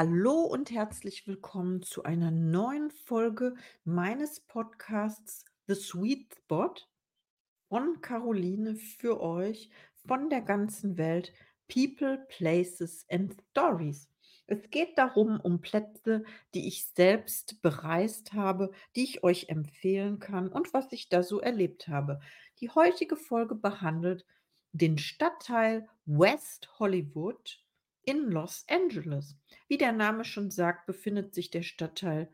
Hallo und herzlich willkommen zu einer neuen Folge meines Podcasts The Sweet Spot von Caroline für euch von der ganzen Welt People, Places and Stories. Es geht darum, um Plätze, die ich selbst bereist habe, die ich euch empfehlen kann und was ich da so erlebt habe. Die heutige Folge behandelt den Stadtteil West Hollywood in Los Angeles. Wie der Name schon sagt, befindet sich der Stadtteil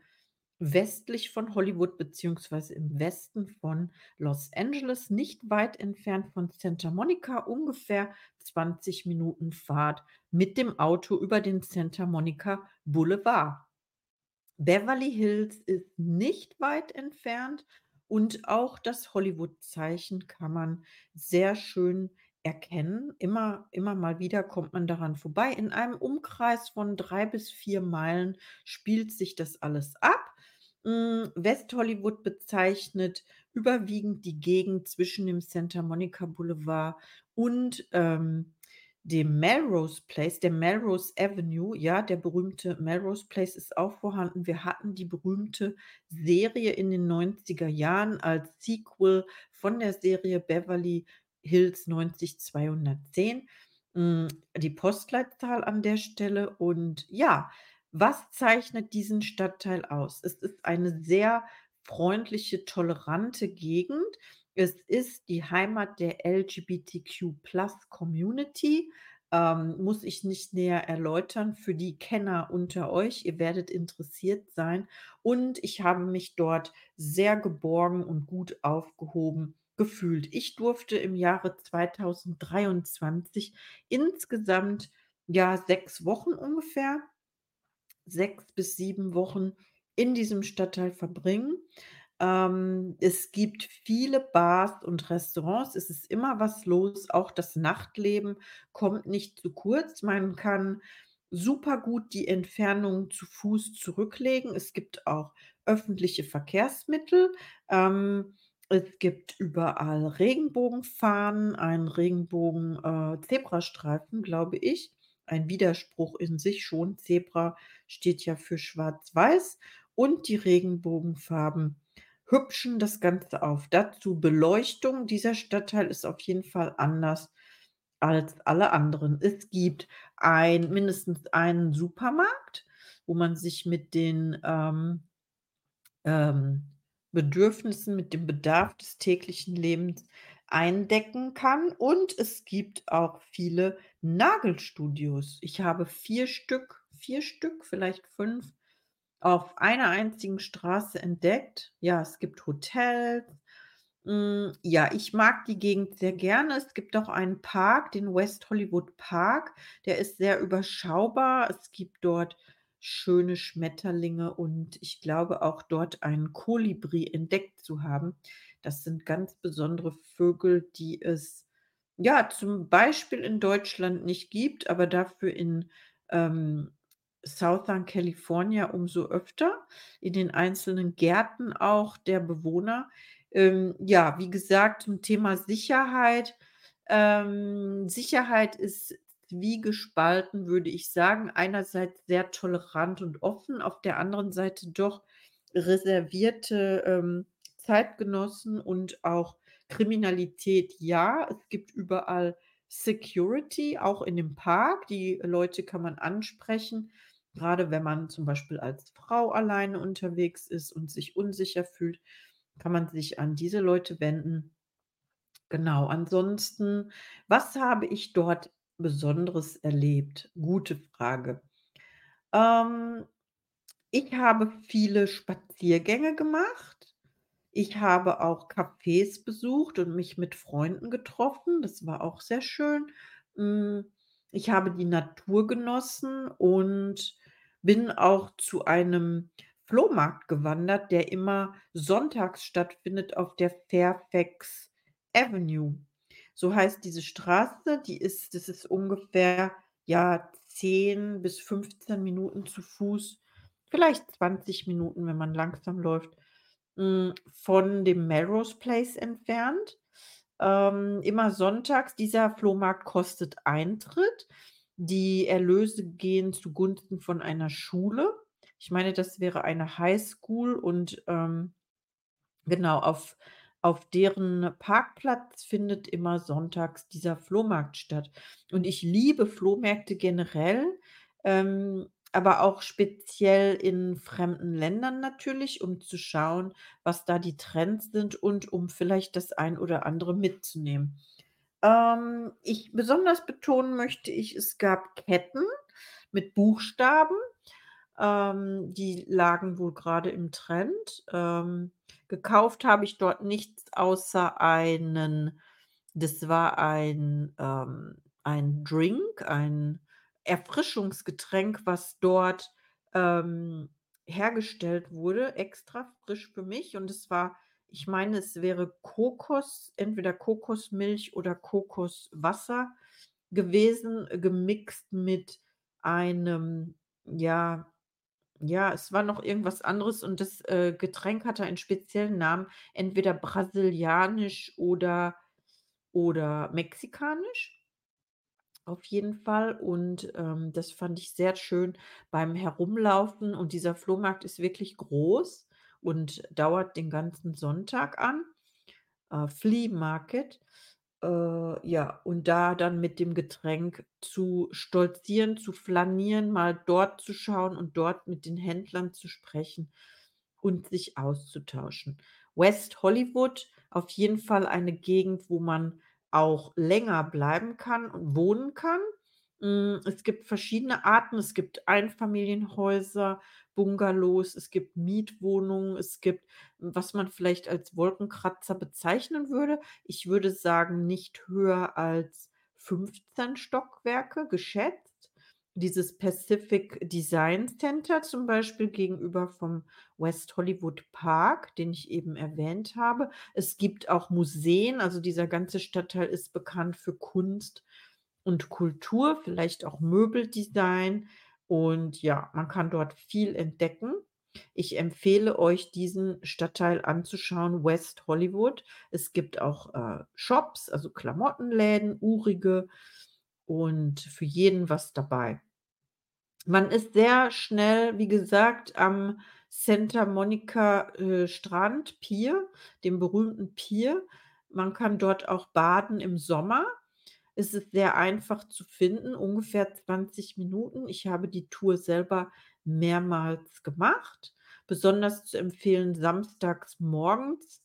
westlich von Hollywood beziehungsweise im Westen von Los Angeles, nicht weit entfernt von Santa Monica, ungefähr 20 Minuten Fahrt mit dem Auto über den Santa Monica Boulevard. Beverly Hills ist nicht weit entfernt und auch das Hollywood-Zeichen kann man sehr schön erkennen. Immer immer mal wieder kommt man daran vorbei. In einem Umkreis von 3 bis 4 Meilen spielt sich das alles ab. Hm, West-Hollywood bezeichnet überwiegend die Gegend zwischen dem Santa Monica Boulevard und, ähm, dem Melrose Place, der Melrose Avenue, ja, der berühmte Melrose Place ist auch vorhanden. Wir hatten die berühmte Serie in den 90er Jahren als Sequel von der Serie Beverly Hills 90210. Hm, die Postleitzahl an der Stelle und ja, was zeichnet diesen Stadtteil aus? Es ist eine sehr freundliche, tolerante Gegend. Es ist die Heimat der LGBTQ+ Community, ähm, muss ich nicht näher erläutern für die Kenner unter euch. Ihr werdet interessiert sein und ich habe mich dort sehr geborgen und gut aufgehoben gefühlt. Ich durfte im Jahre 2023 insgesamt, ja, 6 Wochen ungefähr 6 bis 7 Wochen in diesem Stadtteil verbringen. Ähm, es gibt viele Bars und Restaurants. Es ist immer was los. Auch das Nachtleben kommt nicht zu kurz. Man kann super gut die Entfernung zu Fuß zurücklegen. Es gibt auch öffentliche Verkehrsmittel. Ähm, es gibt überall Regenbogenfahnen, einen Regenbogen äh, glaube ich. Ein Widerspruch in sich schon. Zebra steht ja für schwarz-weiß und die Regenbogenfarben hübschen das Ganze auf. Dazu Beleuchtung. Dieser Stadtteil ist auf jeden Fall anders als alle anderen. Es gibt ein mindestens einen Supermarkt, wo man sich mit den, ähm ähm, Bedürfnissen, mit dem Bedarf des täglichen Lebens eindecken kann und es gibt auch viele Nagelstudios. Ich habe 4 Stück 4 Stück, vielleicht 5 auf einer einzigen Straße entdeckt. Ja, es gibt Hotels. Hm, ja, ich mag die Gegend sehr gerne. Es gibt auch einen Park, den West Hollywood Park. Der ist sehr überschaubar. Es gibt dort schöne Schmetterlinge und ich glaube auch dort einen Kolibri entdeckt zu haben. Das sind ganz besondere Vögel, die es, ja, zum Beispiel in Deutschland nicht gibt, aber dafür in, ähm, Southern California umso öfter, in den einzelnen Gärten auch der Bewohner. Ähm, ja, wie gesagt, zum Thema Sicherheit. Ähm, Sicherheit ist zwiegespalten, würde ich sagen. Einerseits sehr tolerant und offen, auf der anderen Seite doch reservierte, ähm, Zeitgenossen und auch Kriminalität, ja. Es gibt überall Security, auch in dem Park. Die Leute kann man ansprechen, grade wenn man zum Beispiel als Frau alleine unterwegs ist und sich unsicher fühlt, kann man sich an diese Leute wenden. Genau, ansonsten, was habe ich dort Besonderes erlebt? Gute Frage. Ähm, ich habe viele Spaziergänge gemacht. Ich habe auch Cafés besucht und mich mit Freunden getroffen. Das war auch sehr schön. Hm, ich habe die Natur genossen und bin auch zu einem Flohmarkt gewandert, der immer sonntags stattfindet auf der Fairfax Avenue. So heißt diese Straße, die ist das ist ungefähr, ja, 10 bis 15 Minuten zu Fuß, vielleicht 20 Minuten, wenn man langsam läuft, hm, von dem Melrose Place entfernt. Ähm, immer sonntags. Dieser Flohmarkt kostet Eintritt. Die Erlöse gehen zugunsten von einer Schule. Ich meine, das wäre eine Highschool und, ähm, genau, auf auf deren Parkplatz findet immer sonntags dieser Flohmarkt statt. Und ich liebe Flohmärkte generell, ähm, aber auch speziell in fremden Ländern natürlich, um zu schauen, was da die Trends sind und um vielleicht das ein oder andere mitzunehmen. Ähm, ich besonders betonen möchte ich, es gab Ketten mit Buchstaben, ähm, die lagen wohl grade im Trend. Ähm, gekauft habe ich dort nichts außer einen das war ein, ähm ein Drink, ein Erfrischungsgetränk, was dort, ähm, hergestellt wurde, extra frisch für mich. Und es war ich meine, es wäre Kokos entweder Kokosmilch oder Kokoswasser gewesen, gemixt mit einem ja ja, es war noch irgendwas anderes und das, äh, Getränk hatte einen speziellen Namen, entweder brasilianisch oder oder mexikanisch. Auf jeden Fall und, ähm, das fand ich sehr schön beim Herumlaufen und dieser Flohmarkt ist wirklich groß und dauert den ganzen Sonntag an, äh, Flea Market. Äh, ja, und da dann mit dem Getränk zu stolzieren, zu flanieren, mal dort zu schauen und dort mit den Händlern zu sprechen und sich auszutauschen. West Hollywood, auf jeden Fall eine Gegend, wo man auch länger bleiben kann und wohnen kann. Hm, es gibt verschiedene Arten. Es gibt Einfamilienhäuser, Bungalows, es gibt Mietwohnungen, es gibt, was man vielleicht als Wolkenkratzer bezeichnen würde. Ich würde sagen, nicht höher als 15 Stockwerke geschätzt. Dieses Pacific Design Center zum Beispiel gegenüber vom West Hollywood Park, den ich eben erwähnt habe. Es gibt auch Museen, also dieser ganze Stadtteil ist bekannt für Kunst und Kultur, vielleicht auch Möbeldesign. Und ja, man kann dort viel entdecken. Ich empfehle euch, diesen Stadtteil anzuschauen, West Hollywood. Es gibt auch, äh, Shops, also Klamottenläden, urige und für jeden was dabei. Man ist sehr schnell, wie gesagt, am Santa Monica, äh, Strand, Pier, dem berühmten Pier. Man kann dort auch baden im Sommer. Es ist sehr einfach zu finden, ungefähr 20 Minuten. Ich habe die Tour selber mehrmals gemacht. Besonders zu empfehlen samstags morgens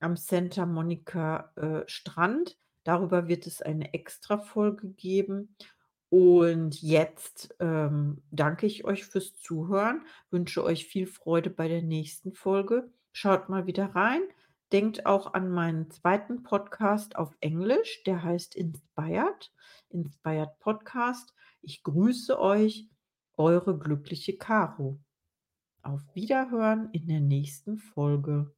am Santa Monica, äh, Strand. Darüber wird es eine Extrafolge geben. Und jetzt, ähm, danke ich euch fürs Zuhören, wünsche euch viel Freude bei der nächsten Folge. Schaut mal wieder rein. Denkt auch an meinen zweiten Podcast auf Englisch, der heißt Inspired Inspired Podcast. Ich grüße euch, eure glückliche Caro. Auf Wiederhören in der nächsten Folge.